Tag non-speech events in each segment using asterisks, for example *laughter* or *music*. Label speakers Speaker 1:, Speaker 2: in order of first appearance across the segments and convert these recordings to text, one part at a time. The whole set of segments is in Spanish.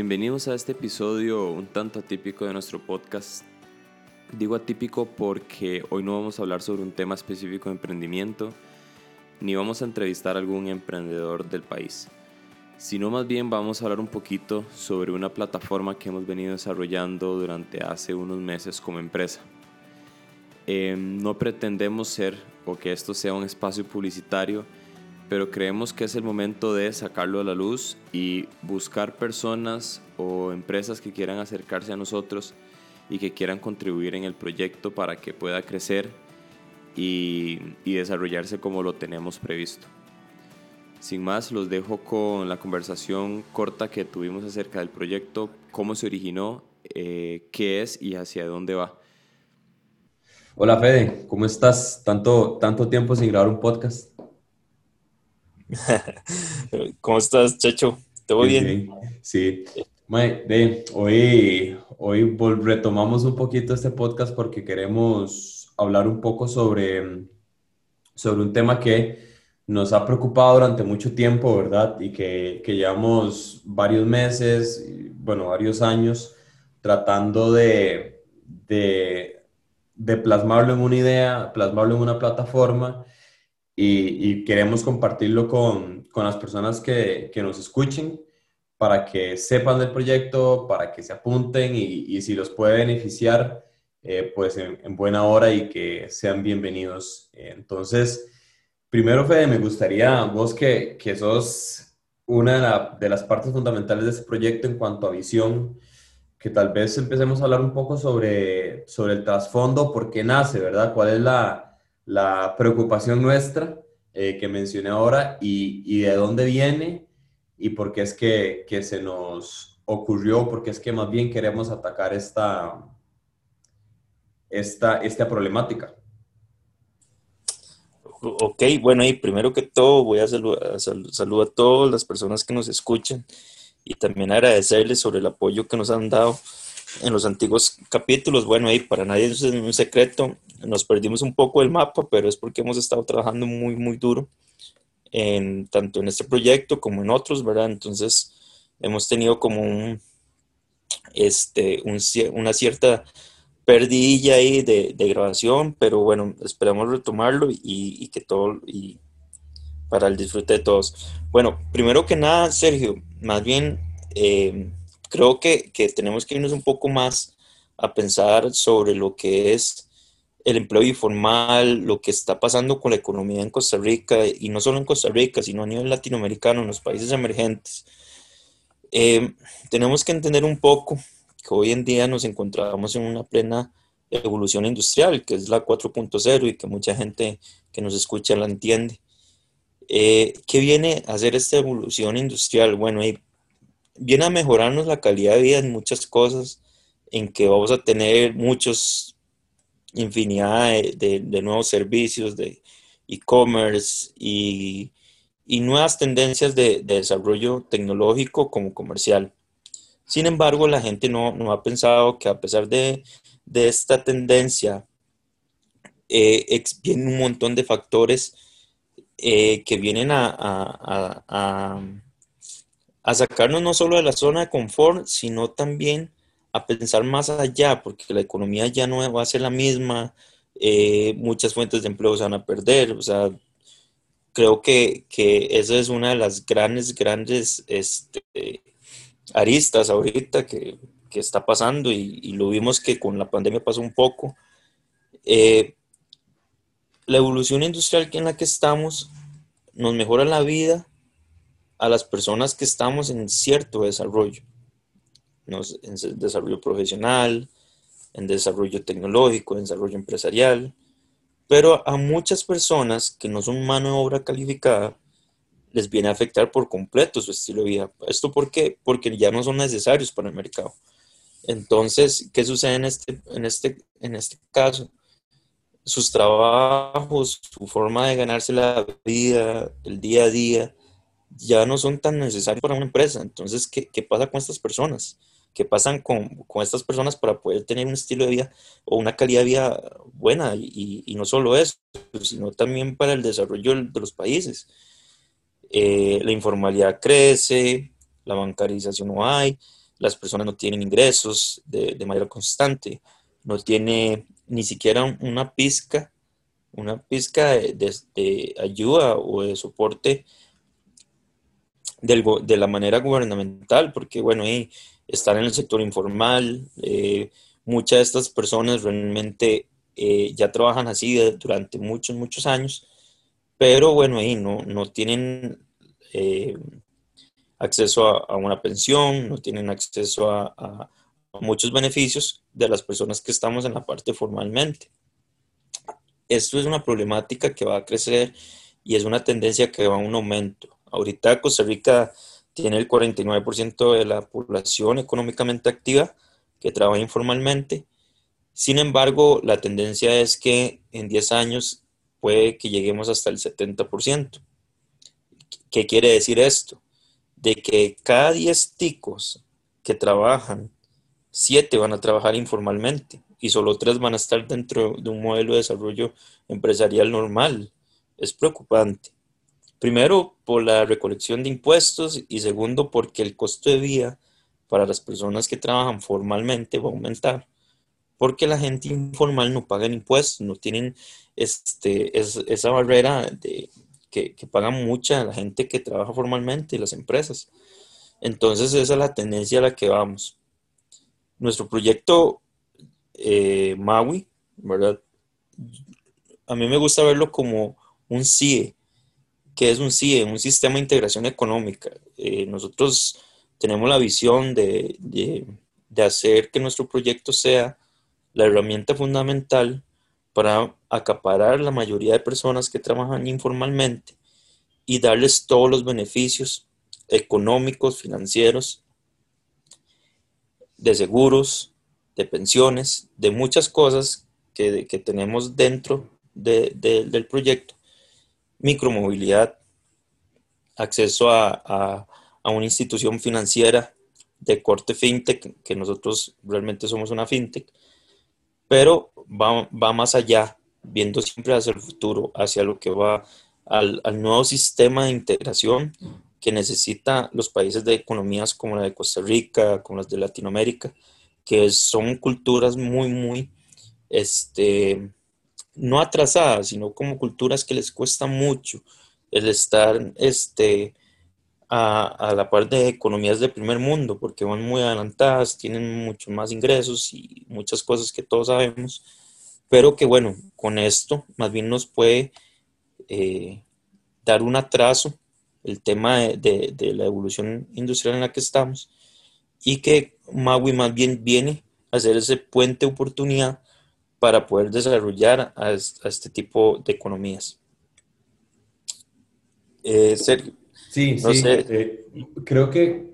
Speaker 1: Bienvenidos a este episodio un tanto atípico de nuestro podcast. Digo atípico porque hoy no vamos a hablar sobre un tema específico de emprendimiento, ni vamos a entrevistar a algún emprendedor del país, sino más bien vamos a hablar un poquito sobre una plataforma que hemos venido desarrollando durante hace unos meses como empresa. Eh, no pretendemos ser o que esto sea un espacio publicitario, pero creemos que es el momento de sacarlo a la luz y buscar personas o empresas que quieran acercarse a nosotros y que quieran contribuir en el proyecto para que pueda crecer y, desarrollarse como lo tenemos previsto. Sin más, los dejo con la conversación corta que tuvimos acerca del proyecto, cómo se originó, eh, qué es y hacia dónde va. Hola Fede, ¿cómo estás? Tanto, tanto tiempo sin grabar un podcast. *laughs*
Speaker 2: ¿Cómo estás, Chacho? ¿Todo bien?
Speaker 1: Sí. hoy, hoy retomamos un poquito este podcast porque queremos hablar un poco sobre, sobre un tema que nos ha preocupado durante mucho tiempo, ¿verdad? Y que, que llevamos varios meses, bueno, varios años tratando de, de, de plasmarlo en una idea, plasmarlo en una plataforma y, queremos compartirlo con, con las personas que, que, nos escuchen para que sepan del proyecto, para que se apunten y, y si los puede beneficiar, eh, pues en, buena hora y que sean bienvenidos. Entonces, primero, Fede, me gustaría, vos que, que sos una de, de, las partes fundamentales de este proyecto en cuanto a visión, que tal vez empecemos a hablar un poco sobre, sobre el trasfondo, por qué nace, ¿verdad? ¿Cuál es la, la preocupación nuestra eh, que mencioné ahora y, y, de dónde viene y por qué es que, que, se nos ocurrió, porque es que más bien queremos atacar esta, esta, esta problemática.
Speaker 2: Ok, bueno, y primero que todo voy a saludar, a todas las personas que nos escuchan y también agradecerles sobre el apoyo que nos han dado en los antiguos capítulos. Bueno, ahí para nadie es un secreto, nos perdimos un poco el mapa, pero es porque hemos estado trabajando muy, muy duro, en, tanto en este proyecto como en otros, ¿verdad? Entonces, hemos tenido como un, este, una cierta perdilla ahí de, grabación, pero bueno, esperamos retomarlo y, y, que todo, y para el disfrute de todos. Bueno, primero que nada, Sergio, más bien, eh, creo que, que, tenemos que irnos un poco más a pensar sobre lo que es el empleo informal, lo que está pasando con la economía en Costa Rica, y no solo en Costa Rica, sino a nivel latinoamericano, en los países emergentes. Eh, tenemos que entender un poco que hoy en día nos encontramos en una plena evolución industrial, que es la 4.0 y que mucha gente que nos escucha la entiende. Eh, ¿Qué viene a hacer esta evolución industrial? Bueno, y viene a mejorarnos la calidad de vida en muchas cosas, en que vamos a tener muchos, infinidad de, nuevos servicios de e-commerce y, nuevas tendencias de, desarrollo tecnológico como comercial. Sin embargo, la gente no, ha pensado que a pesar de, esta tendencia, eh, vienen un montón de factores eh, que vienen a a sacarnos no solo de la zona de confort, sino también a pensar más allá, porque la economía ya no va a ser la misma, eh, muchas fuentes de empleo se van a perder, o sea, creo que, que esa es una de las grandes, grandes este, aristas ahorita que, que está pasando y, y, lo vimos que con la pandemia pasó un poco. Eh, la evolución industrial en la que estamos nos mejora la vida, a las personas que estamos en cierto desarrollo, en desarrollo profesional, en desarrollo tecnológico, en desarrollo empresarial, pero a muchas personas que no son mano de obra calificada, les viene a afectar por completo su estilo de vida. ¿Esto por qué? Porque ya no son necesarios para el mercado. Entonces, ¿qué sucede en este, en este, en este caso? Sus trabajos, su forma de ganarse la vida, el día a día, ya no son tan necesarios para una empresa. Entonces, ¿qué, qué pasa con estas personas? ¿Qué pasan con, con, estas personas para poder tener un estilo de vida o una calidad de vida buena? Y, y no solo eso, sino también para el desarrollo de los países. Eh, la informalidad crece, la bancarización no hay. las personas no tienen ingresos de, de manera constante, no tiene ni siquiera una pizca, una pizca de, ayuda o de soporte de la manera gubernamental, porque bueno, ahí están en el sector informal, eh, muchas de estas personas realmente eh, ya trabajan así durante muchos, muchos años, pero bueno, ahí no, no tienen eh, acceso a, una pensión, no tienen acceso a, muchos beneficios de las personas que estamos en la parte formalmente. Esto es una problemática que va a crecer y es una tendencia que va a un aumento. Ahorita Costa Rica tiene el 49% de la población económicamente activa que trabaja informalmente. Sin embargo, la tendencia es que en 10 años puede que lleguemos hasta el 70%. ¿Qué quiere decir esto? De que cada 10 ticos que trabajan, 7 van a trabajar informalmente y solo 3 van a estar dentro de un modelo de desarrollo empresarial normal. Es preocupante. Primero, por la recolección de impuestos y segundo, porque el costo de vida para las personas que trabajan formalmente va a aumentar, porque la gente informal no paga impuestos, no tienen este, esa barrera de, que, que pagan mucha la gente que trabaja formalmente y las empresas. Entonces esa es la tendencia a la que vamos. Nuestro proyecto eh, Maui, ¿verdad? A mí me gusta verlo como un CIE, que es un CIE, un sistema de integración económica. Eh, nosotros tenemos la visión de, de hacer que nuestro proyecto sea la herramienta fundamental para acaparar la mayoría de personas que trabajan informalmente y darles todos los beneficios económicos, financieros, de seguros, de pensiones, de muchas cosas que, tenemos dentro del proyecto. Micromovilidad, acceso a, una institución financiera de corte fintech, que nosotros realmente somos una fintech, pero va, más allá, viendo siempre hacia el futuro, hacia lo que va al, nuevo sistema de integración que necesita los países de economías como la de Costa Rica, como las de Latinoamérica, que son culturas muy, muy, este, no atrasadas, sino como culturas que les cuesta mucho el estar este, a, la par de economías del primer mundo, porque van muy adelantadas, tienen mucho más ingresos y muchas cosas que todos sabemos, pero que bueno, con esto más bien nos puede eh, dar un atraso el tema de, la evolución industrial en la que estamos y que Maui más bien viene a ser ese puente oportunidad para poder desarrollar a, este tipo de economías.
Speaker 1: Eh, Sergio, Sí, sí. Eh, creo que,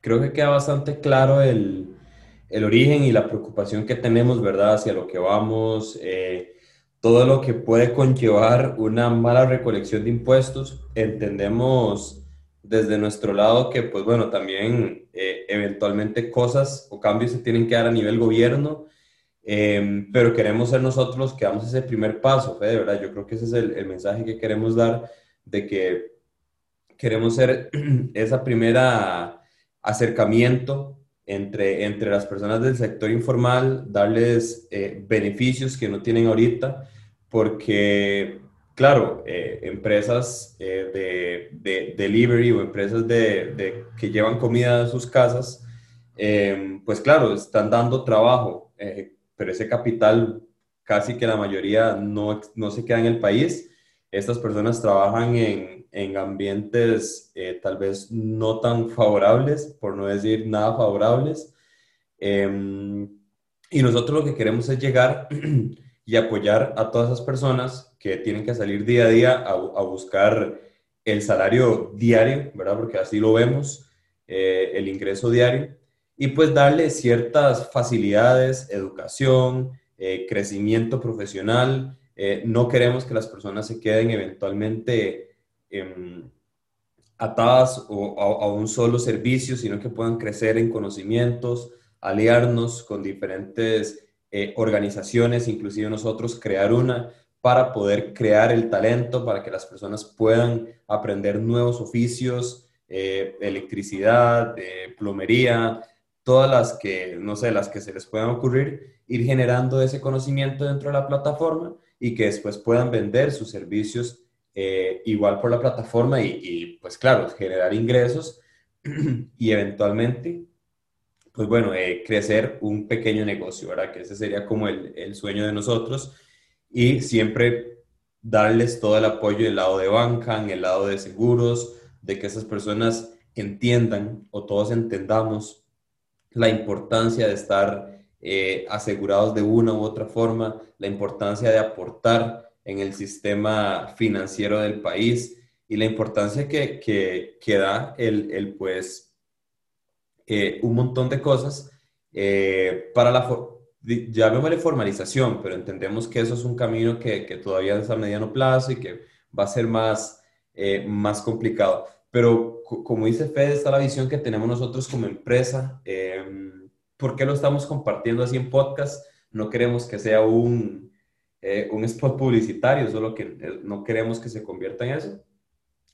Speaker 1: creo que queda bastante claro el, origen y la preocupación que tenemos, ¿verdad? Hacia lo que vamos, eh, todo lo que puede conllevar una mala recolección de impuestos. Entendemos desde nuestro lado que, pues bueno, también eh, eventualmente cosas o cambios se tienen que dar a nivel gobierno. Em, pero queremos ser nosotros los que damos ese primer paso, de ¿verdad? Yo creo que ese es el, el mensaje que queremos dar, de que queremos ser *clears throat* esa primera acercamiento entre, entre las personas del sector informal, darles eh, beneficios que no tienen ahorita, porque, claro, eh, empresas eh, de, delivery o empresas de, que llevan comida a sus casas, pues claro, están dando trabajo, pero ese capital casi que la mayoría no, no se queda en el país. Estas personas trabajan en, en ambientes eh, tal vez no tan favorables, por no decir nada favorables. Em, y nosotros lo que queremos es llegar *clears throat* y apoyar a todas esas personas que tienen que salir día a día a, buscar el salario diario, ¿verdad? Porque así lo vemos, eh, el ingreso diario, y pues darle ciertas facilidades, educación, eh, crecimiento profesional. no queremos que las personas se queden eventualmente Em, atadas a, un solo servicio, sino que puedan crecer en conocimientos, aliarnos con diferentes eh, organizaciones, inclusive nosotros crear una para poder crear el talento, para que las personas puedan aprender nuevos oficios, eh, electricidad, plomería, todas las que, no sé, las que se les puedan ocurrir, ir generando ese conocimiento dentro de la plataforma y que después puedan vender sus servicios eh, igual por la plataforma y, pues claro, generar ingresos *clears throat* y eventualmente, pues bueno, eh, crecer un pequeño negocio, ¿verdad? Que ese sería como el, el sueño de nosotros y siempre darles todo el apoyo del lado de banca, en el lado de seguros, de que esas personas entiendan o todos entendamos la importancia de estar eh, asegurados de una u otra forma, la importancia de aportar en el sistema financiero del país y la importancia que, que, da el, el pues, eh, un montón de cosas eh, para la, llamémosle formalización, pero entendemos que eso es un camino que, que, todavía es a mediano plazo y que va a ser más, más complicado. Pero como dice Fede, está la visión que tenemos nosotros como empresa. Eh, ¿Por qué lo estamos compartiendo así en podcast? No queremos que sea un, eh, un spot publicitario, solo que eh, no queremos que se convierta en eso.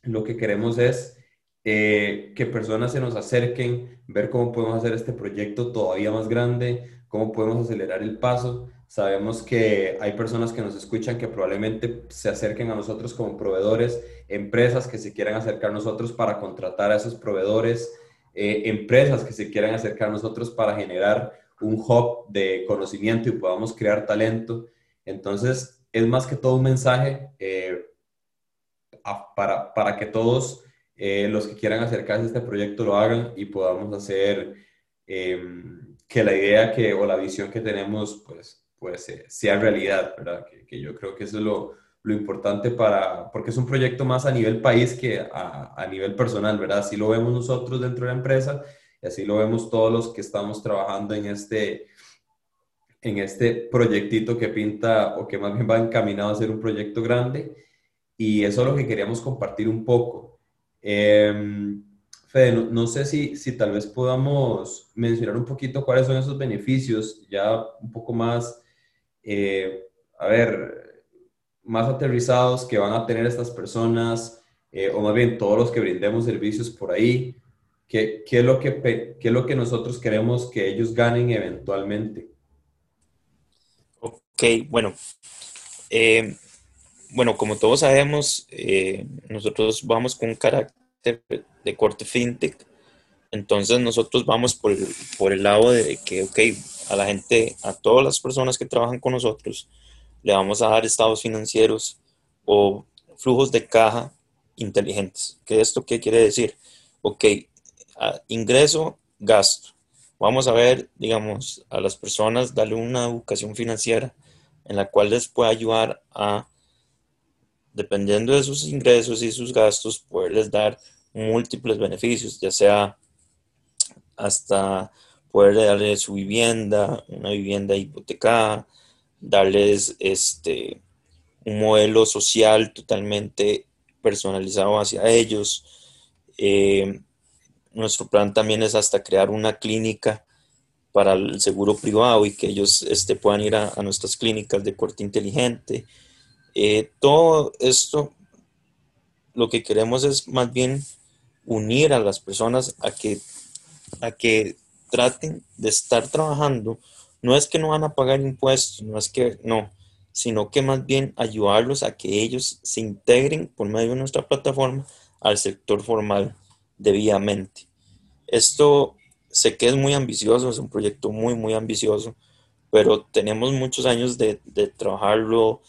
Speaker 1: Lo que queremos es que personas se nos acerquen, ver cómo podemos hacer este proyecto todavía más grande, cómo podemos acelerar el paso. Sabemos que hay personas que nos escuchan que probablemente se acerquen a nosotros como proveedores empresas que se quieran acercar a nosotros para contratar a esos proveedores, eh, empresas que se quieran acercar a nosotros para generar un hub de conocimiento y podamos crear talento. Entonces, es más que todo un mensaje eh, para, para, que todos eh, los que quieran acercarse a este proyecto lo hagan y podamos hacer em, que la idea que, o la visión que tenemos pues, pues sea realidad, ¿verdad? Que, yo creo que eso es lo, lo importante para, porque es un proyecto más a nivel país que a, a, nivel personal, ¿verdad? Así lo vemos nosotros dentro de la empresa y así lo vemos todos los que estamos trabajando en este, en este proyectito que pinta o que más bien va encaminado a ser un proyecto grande y eso es lo que queríamos compartir un poco. Eh, Fede, no, sé si, si tal vez podamos mencionar un poquito cuáles son esos beneficios, ya un poco más, eh, a ver, más aterrizados que van a tener estas personas, eh, o más bien todos los que brindemos servicios por ahí? ¿Qué, qué es lo que, qué es lo que nosotros queremos que ellos ganen eventualmente?
Speaker 2: Ok, bueno. Eh, bueno, como todos sabemos, eh, nosotros vamos con un carácter de corte fintech. Entonces nosotros vamos por por el lado de que, ok, a la gente, a todas las personas que trabajan con nosotros, le vamos a dar estados financieros o flujos de caja inteligentes. ¿Qué esto qué quiere decir? Ok, ingreso, gasto. Vamos a ver, digamos, a las personas, darle una educación financiera en la cual les pueda ayudar a, dependiendo de sus ingresos y sus gastos, poderles dar múltiples beneficios, ya sea hasta poder darle su vivienda, una vivienda hipotecada, darles este, un modelo social totalmente personalizado hacia ellos. Eh, nuestro plan también es hasta crear una clínica para el seguro privado y que ellos este, puedan ir a, nuestras clínicas de corte inteligente. Eh, todo esto lo que queremos es más bien unir a las personas a que, a que traten de estar trabajando no es que no van a pagar impuestos, no es que no, sino que más bien ayudarlos a que ellos se integren por medio de nuestra plataforma al sector formal debidamente. Esto sé que es muy ambicioso, es un proyecto muy, muy ambicioso, pero tenemos muchos años de, de trabajarlo,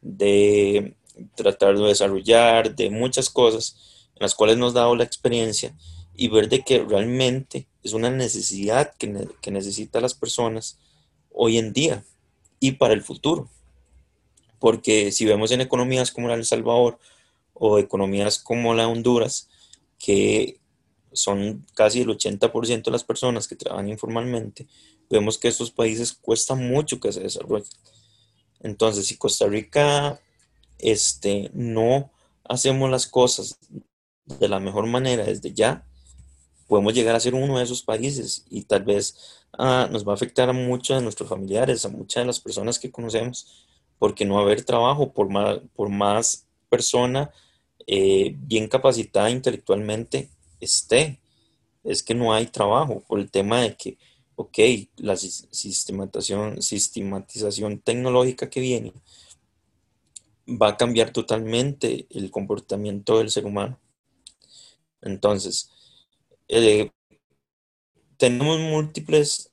Speaker 2: de tratar de desarrollar, de muchas cosas en las cuales nos ha dado la experiencia y ver de que realmente es una necesidad que, que necesitan las personas hoy en día y para el futuro. Porque si vemos en economías como El Salvador o economías como la Honduras, que son casi el 80% de las personas que trabajan informalmente, vemos que estos países cuesta mucho que se desarrollen. Entonces, si Costa Rica este, no hacemos las cosas de la mejor manera desde ya, podemos llegar a ser uno de esos países y tal vez ah, nos va a afectar a muchos de nuestros familiares, a muchas de las personas que conocemos, porque no va a haber trabajo por más, por más persona eh, bien capacitada intelectualmente esté, es que no hay trabajo por el tema de que, ok, la sistematización, sistematización tecnológica que viene va a cambiar totalmente el comportamiento del ser humano. Entonces, eh, tenemos múltiples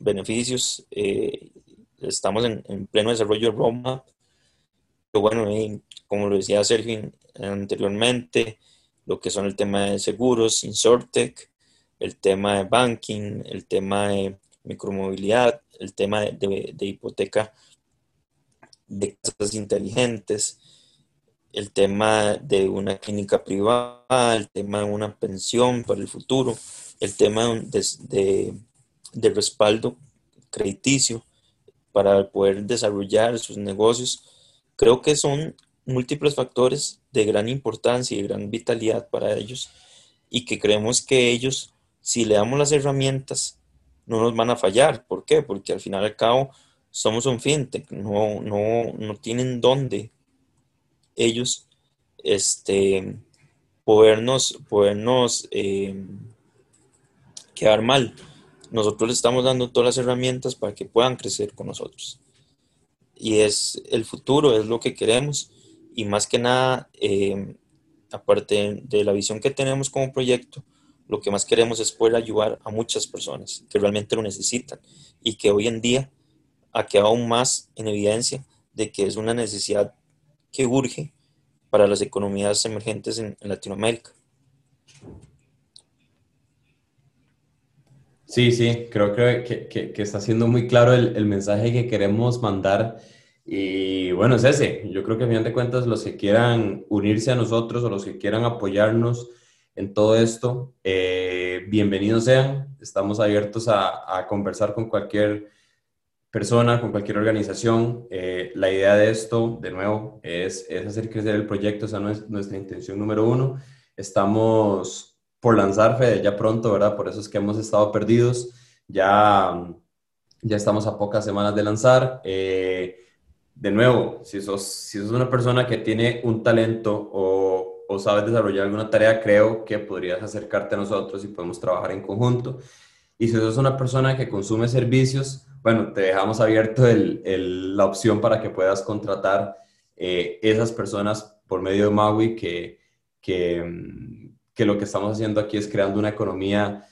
Speaker 2: beneficios, eh, estamos en, pleno desarrollo de Roma, pero bueno, como lo decía Sergio anteriormente, lo que son el tema de seguros, Insortec, el tema de banking, el tema de micromovilidad, el tema de hipoteca de casas inteligentes, el tema de una clínica privada, el tema de una pensión para el futuro, el tema de, de, respaldo crediticio para poder desarrollar sus negocios. Creo que son múltiples factores de gran importancia y gran vitalidad para ellos y que creemos que ellos, si le damos las herramientas, no nos van a fallar. ¿Por qué? Porque al final y al cabo somos un fintech, no, no, no tienen dónde ellos este, podernos, podernos eh, quedar mal. Nosotros les estamos dando todas las herramientas para que puedan crecer con nosotros. Y es el futuro, es lo que queremos. Y más que nada, eh, aparte de la visión que tenemos como proyecto, lo que más queremos es poder ayudar a muchas personas que realmente lo necesitan y que hoy en día ha quedado aún más en evidencia de que es una necesidad que urge para las economías emergentes en, Latinoamérica.
Speaker 1: Sí, sí, creo que, que, está siendo muy claro el, el, mensaje que queremos mandar. Y bueno, es ese. Yo creo que a fin de cuentas los que quieran unirse a nosotros o los que quieran apoyarnos en todo esto, eh, bienvenidos sean. Estamos abiertos a, a conversar con cualquier persona, con cualquier organización. Eh, la idea de esto, de nuevo, es, es, hacer crecer el proyecto, esa no es nuestra intención número uno. Estamos por lanzar, Fede, ya pronto, ¿verdad? Por eso es que hemos estado perdidos. Ya, ya estamos a pocas semanas de lanzar. Eh, de nuevo, si sos, si sos una persona que tiene un talento o, o sabes desarrollar alguna tarea, creo que podrías acercarte a nosotros y podemos trabajar en conjunto. Y si sos una persona que consume servicios, bueno, te dejamos abierto la opción para que puedas contratar eh, esas personas por medio de Maui que, que, que, lo que estamos haciendo aquí es creando una economía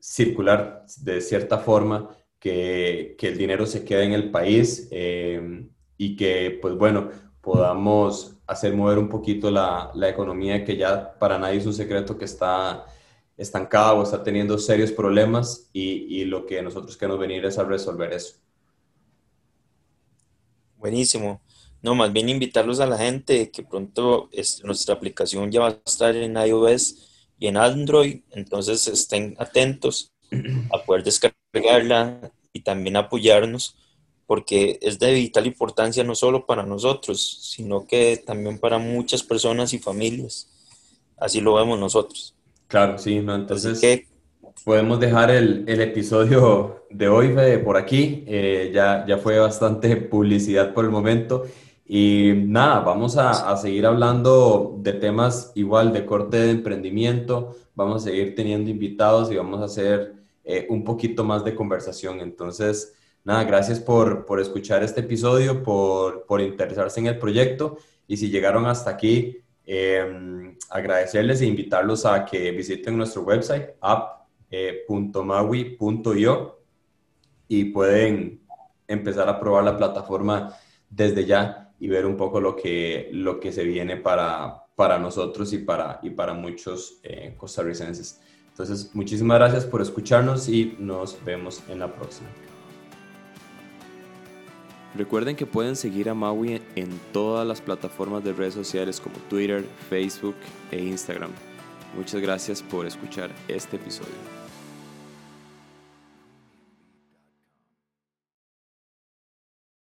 Speaker 1: circular de cierta forma, que, que el dinero se quede en el país eh, y que, pues bueno, podamos hacer mover un poquito la, la economía que ya para nadie es un secreto que está estancada o está teniendo serios problemas y, lo que nosotros queremos venir es a resolver eso.
Speaker 2: Buenísimo. No, más bien invitarlos a la gente que pronto nuestra aplicación ya va a estar en iOS y en Android, entonces estén atentos a poder descargarla y también apoyarnos, porque es de vital importancia no solo para nosotros, sino que también para muchas personas y familias. Así lo vemos nosotros.
Speaker 1: Claro, sí, no, entonces podemos dejar el, el, episodio de hoy por aquí. Eh, ya, ya fue bastante *laughs* publicidad por el momento. Y nada, vamos a, a, seguir hablando de temas igual de corte de emprendimiento. Vamos a seguir teniendo invitados y vamos a hacer eh, un poquito más de conversación. Entonces, nada, gracias por, por escuchar este episodio, por, por interesarse en el proyecto. Y si llegaron hasta aquí, Em, agradecerles e invitarlos a que visiten nuestro website app.maui.io y pueden empezar a probar la plataforma desde ya y ver un poco lo que, lo que se viene para, para nosotros y para, y para muchos eh, costarricenses. Entonces, muchísimas gracias por escucharnos y nos vemos en la próxima. Recuerden que pueden seguir a Maui en todas las plataformas de redes sociales como Twitter, Facebook e Instagram. Muchas gracias por escuchar este episodio.